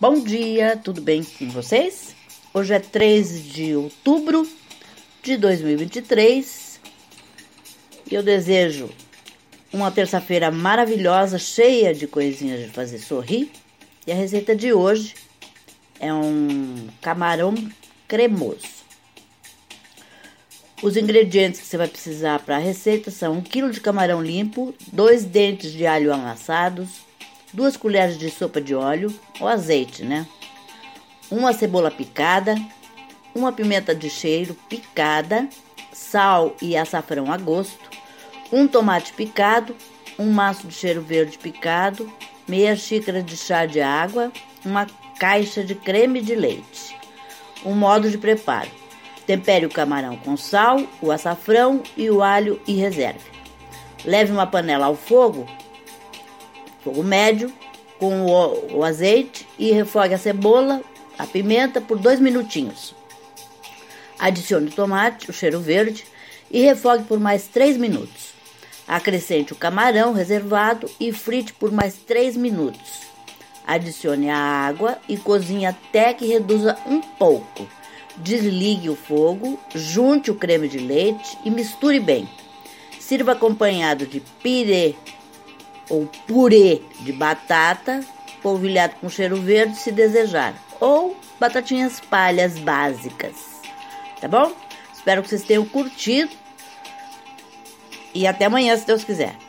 Bom dia, tudo bem com vocês? Hoje é 13 de outubro de 2023 e eu desejo uma terça-feira maravilhosa, cheia de coisinhas de fazer sorrir. E a receita de hoje é um camarão cremoso. Os ingredientes que você vai precisar para a receita são 1 kg de camarão limpo, 2 dentes de alho amassados, 2 colheres de sopa de óleo ou azeite, né? Uma cebola picada, uma pimenta de cheiro picada, sal e açafrão a gosto, um tomate picado, um maço de cheiro verde picado, meia xícara de chá de água, uma caixa de creme de leite. O modo de preparo: Tempere o camarão com sal, o açafrão e o alho e reserve. Leve uma panela ao fogo, fogo médio, com o, o azeite e refogue a cebola, a pimenta por dois minutinhos. Adicione o tomate, o cheiro verde e refogue por mais três minutos. Acrescente o camarão reservado e frite por mais três minutos. Adicione a água e cozinhe até que reduza um pouco. Desligue o fogo, junte o creme de leite e misture bem. Sirva acompanhado de pirê ou purê de batata, polvilhado com cheiro verde se desejar, ou batatinhas palhas básicas. Tá bom? Espero que vocês tenham curtido e até amanhã, se Deus quiser.